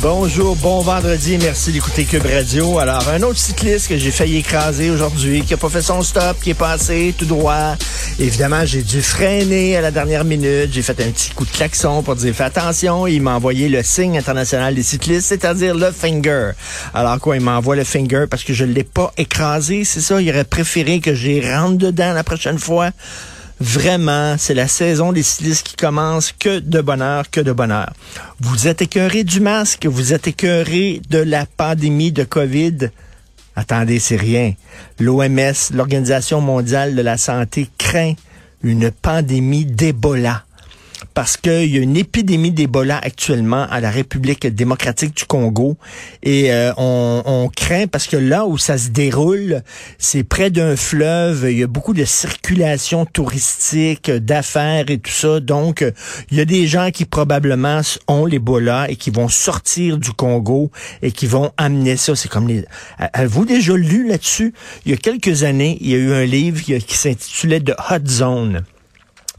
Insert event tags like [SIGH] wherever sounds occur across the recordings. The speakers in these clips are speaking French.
Bonjour, bon vendredi, merci d'écouter Cube Radio. Alors, un autre cycliste que j'ai failli écraser aujourd'hui, qui a pas fait son stop, qui est passé tout droit. Évidemment, j'ai dû freiner à la dernière minute. J'ai fait un petit coup de klaxon pour dire fais attention. Il m'a envoyé le signe international des cyclistes, c'est-à-dire le finger. Alors quoi, il m'envoie le finger parce que je l'ai pas écrasé, c'est ça? Il aurait préféré que j'y rentre dedans la prochaine fois. Vraiment, c'est la saison des cyclistes qui commence. Que de bonheur, que de bonheur. Vous êtes écœuré du masque, vous êtes écœuré de la pandémie de COVID. Attendez, c'est rien. L'OMS, l'Organisation mondiale de la santé, craint une pandémie d'Ebola parce qu'il y a une épidémie d'Ebola actuellement à la République démocratique du Congo et euh, on, on, craint parce que là où ça se déroule, c'est près d'un fleuve, il y a beaucoup de circulation touristique, d'affaires et tout ça. Donc, il y a des gens qui probablement ont l'Ebola et qui vont sortir du Congo et qui vont amener ça. C'est comme les... Avez-vous déjà lu là-dessus? Il y a quelques années, il y a eu un livre qui, qui s'intitulait The Hot Zone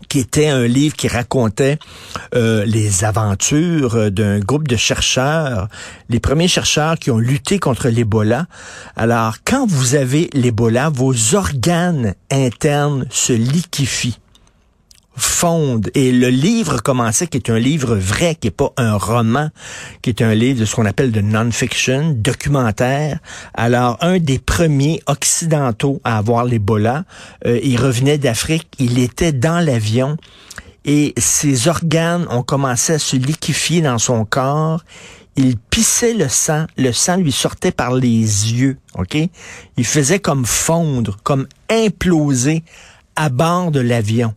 qui était un livre qui racontait euh, les aventures d'un groupe de chercheurs, les premiers chercheurs qui ont lutté contre l'Ebola. Alors, quand vous avez l'Ebola, vos organes internes se liquifient fondent. Et le livre commençait, qui est un livre vrai, qui est pas un roman, qui est un livre de ce qu'on appelle de non-fiction, documentaire. Alors, un des premiers occidentaux à avoir l'Ebola, euh, il revenait d'Afrique, il était dans l'avion et ses organes ont commencé à se liquéfier dans son corps. Il pissait le sang, le sang lui sortait par les yeux, OK? Il faisait comme fondre, comme imploser à bord de l'avion.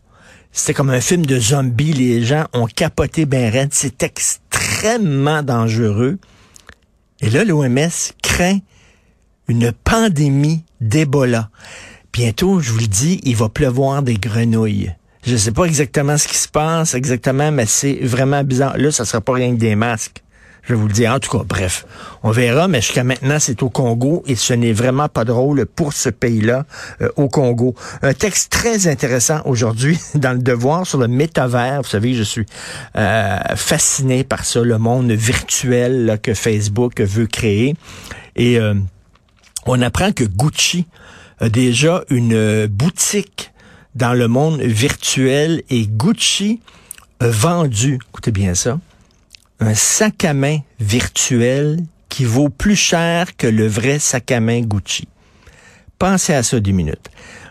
C'était comme un film de zombies. Les gens ont capoté ben raide. C'est extrêmement dangereux. Et là, l'OMS craint une pandémie d'Ebola. Bientôt, je vous le dis, il va pleuvoir des grenouilles. Je ne sais pas exactement ce qui se passe exactement, mais c'est vraiment bizarre. Là, ça sera pas rien que des masques. Je vous le dire. En tout cas, bref, on verra, mais jusqu'à maintenant, c'est au Congo et ce n'est vraiment pas drôle pour ce pays-là, euh, au Congo. Un texte très intéressant aujourd'hui [LAUGHS] dans le Devoir sur le métavers. Vous savez, je suis euh, fasciné par ça, le monde virtuel que Facebook veut créer. Et euh, on apprend que Gucci a déjà une boutique dans le monde virtuel et Gucci a vendu, écoutez bien ça, un sac à main virtuel qui vaut plus cher que le vrai sac à main Gucci. Pensez à ça deux minutes.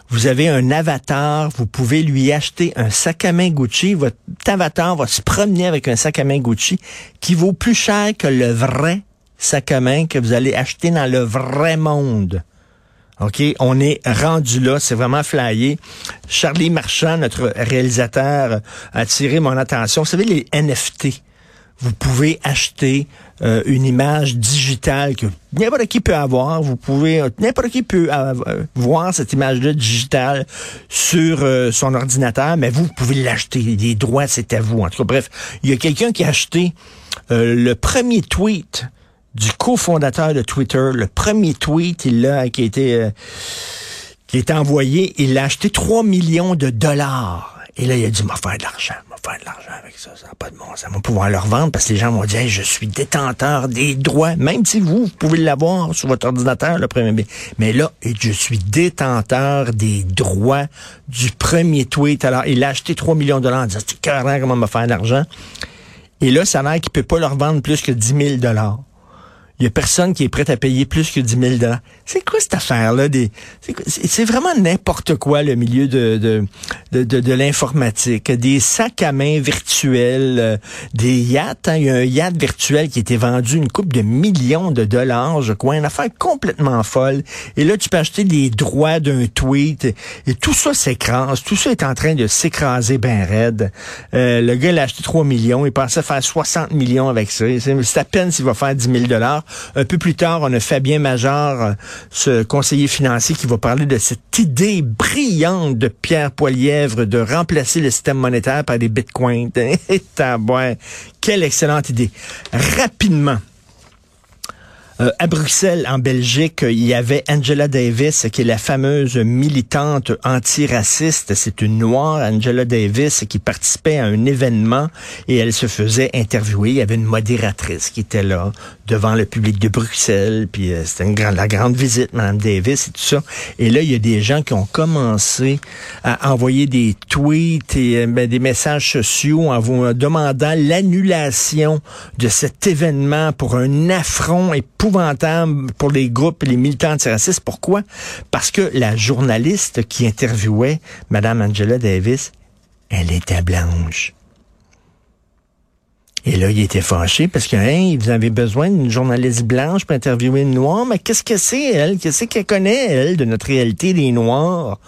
Vous avez un avatar, vous pouvez lui acheter un sac à main Gucci. Votre avatar va se promener avec un sac à main Gucci qui vaut plus cher que le vrai sac à main que vous allez acheter dans le vrai monde. OK, on est rendu là, c'est vraiment flyé. Charlie Marchand, notre réalisateur, a attiré mon attention. Vous savez, les NFT vous pouvez acheter euh, une image digitale que n'importe qui peut avoir. Vous pouvez, euh, n'importe qui peut euh, voir cette image-là digitale sur son ordinateur, mais vous, pouvez l'acheter. Les droits, c'est à vous. En tout cas, bref, il y a quelqu'un qui a acheté le premier tweet du cofondateur de Twitter. Le premier tweet, il l'a, qui a été, qui a été envoyé, il l'a acheté 3 millions de dollars. Et là, il a dit, m'a faire de l'argent, faire de l'argent avec ça, ça n'a pas de bon ça va pouvoir le revendre parce que les gens vont dire, je suis détenteur des droits, même si vous, vous pouvez l'avoir sur votre ordinateur, le premier. Mais là, je suis détenteur des droits du premier tweet. Alors, il a acheté 3 millions de dollars en disant, c'est carrément comment me faire de l'argent. Et là, ça a l'air qu'il peut pas le revendre plus que 10 000 dollars. Il y a personne qui est prêt à payer plus que 10 000 C'est quoi cette affaire-là? C'est vraiment n'importe quoi, le milieu de, de, de, de, l'informatique. Des sacs à main virtuels, euh, des yachts. Hein. Il y a un yacht virtuel qui a été vendu une coupe de millions de dollars, je crois. Une affaire complètement folle. Et là, tu peux acheter les droits d'un tweet. Et tout ça s'écrase. Tout ça est en train de s'écraser ben raide. Euh, le gars, il a acheté 3 millions. Il pensait faire 60 millions avec ça. C'est à peine s'il va faire 10 000 dollars. Un peu plus tard, on a Fabien Major, euh, ce conseiller financier, qui va parler de cette idée brillante de Pierre Poilièvre de remplacer le système monétaire par des bitcoins. [LAUGHS] Quelle excellente idée. Rapidement, euh, à Bruxelles, en Belgique, il y avait Angela Davis, qui est la fameuse militante antiraciste. C'est une noire, Angela Davis, qui participait à un événement et elle se faisait interviewer. Il y avait une modératrice qui était là devant le public de Bruxelles. Puis euh, c'était une grande, la grande visite, Madame Davis et tout ça. Et là, il y a des gens qui ont commencé à envoyer des tweets et euh, ben, des messages sociaux en vous demandant l'annulation de cet événement pour un affront épouvantable pour les groupes et les militants antiracistes. Pourquoi? Parce que la journaliste qui interviewait Mme Angela Davis, elle était blanche. Et là, il était fâché parce que, vous avez besoin d'une journaliste blanche pour interviewer une noire? Mais qu'est-ce que c'est, elle? Qu'est-ce qu'elle connaît, elle, de notre réalité des noirs?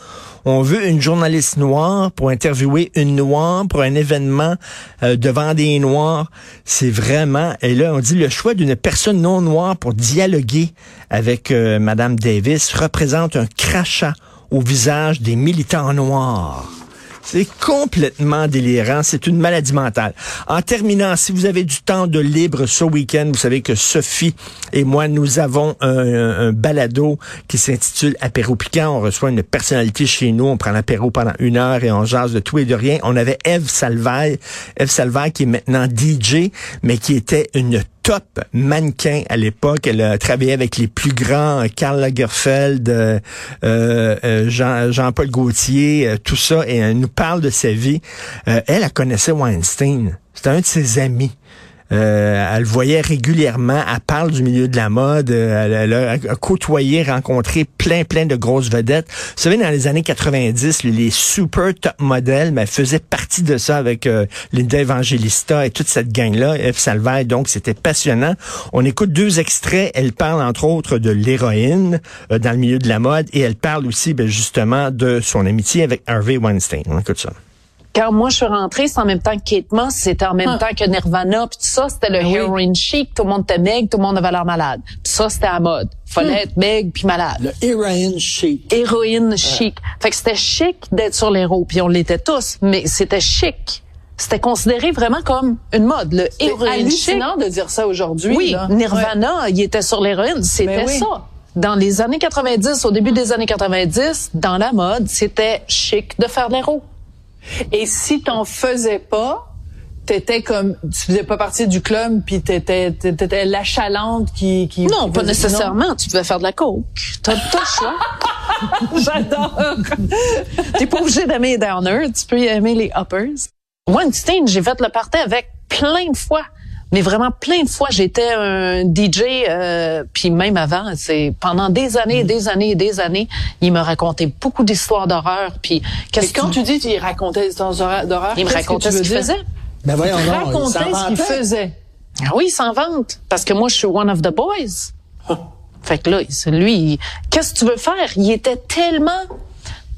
On veut une journaliste noire pour interviewer une noire pour un événement euh, devant des noirs. C'est vraiment, et là, on dit le choix d'une personne non noire pour dialoguer avec euh, Madame Davis représente un crachat au visage des militants noirs. C'est complètement délirant. C'est une maladie mentale. En terminant, si vous avez du temps de libre ce week-end, vous savez que Sophie et moi, nous avons un, balado qui s'intitule Apéro piquant. On reçoit une personnalité chez nous. On prend l'apéro pendant une heure et on jase de tout et de rien. On avait Eve Salvaille. Eve Salvaille qui est maintenant DJ, mais qui était une top mannequin à l'époque. Elle a travaillé avec les plus grands, Karl Lagerfeld, euh, euh, Jean, Jean-Paul Gaultier, tout ça, et elle nous parle de sa vie. elle, elle connaissait Weinstein. C'était un de ses amis. Euh, elle le voyait régulièrement. Elle parle du milieu de la mode. Euh, elle, a côtoyé, rencontré plein, plein de grosses vedettes. Vous savez, dans les années 90, les, super top modèles, mais faisait partie de ça avec euh, Linda Evangelista et toute cette gang-là, Eve Salvaire. Donc, c'était passionnant. On écoute deux extraits. Elle parle, entre autres, de l'héroïne dans le milieu de la mode et elle parle aussi, ben, justement, de son amitié avec Harvey Weinstein. On écoute ça quand moi je suis rentrée, c'est en même temps que Kate Moss, c'était en même ah. temps que Nirvana, puis tout ça, c'était le ah heroin chic, tout le monde était meg, tout le monde avait l'air malade. Puis ça, c'était à mode. Fallait hmm. être meg puis malade. Le heroin chic. Héroïne chic. Fait que c'était chic d'être sur les roues, puis on l'était tous, mais c'était chic. C'était considéré vraiment comme une mode, le héroïne chic. hallucinant de dire ça aujourd'hui. Oui, Nirvana, il était sur l'héroïne, c'était ça dans les années 90, au début des années 90, dans la mode, c'était chic de faire de l'héros. Et si t'en faisais pas, t'étais comme tu faisais pas partie du club puis t'étais t'étais l'achalante qui qui non pas nécessairement. Tu devais faire de la coke. T'as le choix. [LAUGHS] J'adore. T'es pas obligé d'aimer les downers. Tu peux y aimer les uppers. Weinstein j'ai fait le party avec plein de fois mais vraiment plein de fois j'étais un DJ euh, puis même avant c'est pendant des années et des années et des années il me racontait beaucoup d'histoires d'horreur puis qu'est-ce que quand tu dis qu'il racontait des histoires d'horreur il me racontait ce qu'il faisait. Ben voyons il racontait ce qu'il faisait. Ah oui il s'en vante parce que moi je suis one of the boys. Fait que là lui qu'est-ce que tu veux faire? Il était tellement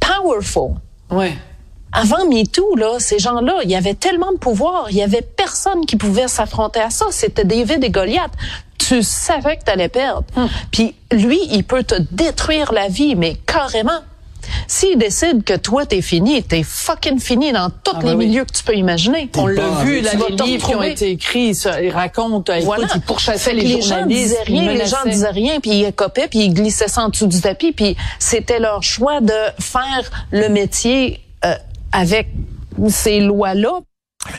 powerful. Ouais avant MeToo, là, ces gens-là, il y avait tellement de pouvoir, il y avait personne qui pouvait s'affronter à ça. C'était David et Goliath. Tu savais que tu allais perdre. Hmm. Puis lui, il peut te détruire la vie, mais carrément. S'il décide que toi, t'es fini, t'es fucking fini dans tous ah, les milieux que tu peux imaginer. On l'a vu, là, les livres qui ont été écrits, ça, ils racontent, écoute, voilà. ils pourchassaient les, les gens disaient rien, les gens disaient rien, puis ils écopaient, puis ils glissaient ça en dessous du tapis, puis c'était leur choix de faire le métier euh, avec ces lois-là.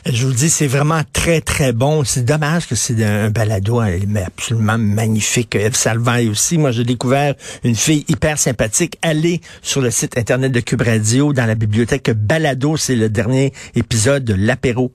Je vous le dis, c'est vraiment très, très bon. C'est dommage que c'est un balado absolument magnifique. Eve Salvaille aussi. Moi, j'ai découvert une fille hyper sympathique. Allez sur le site Internet de Cube Radio, dans la bibliothèque Balado. C'est le dernier épisode de l'apéro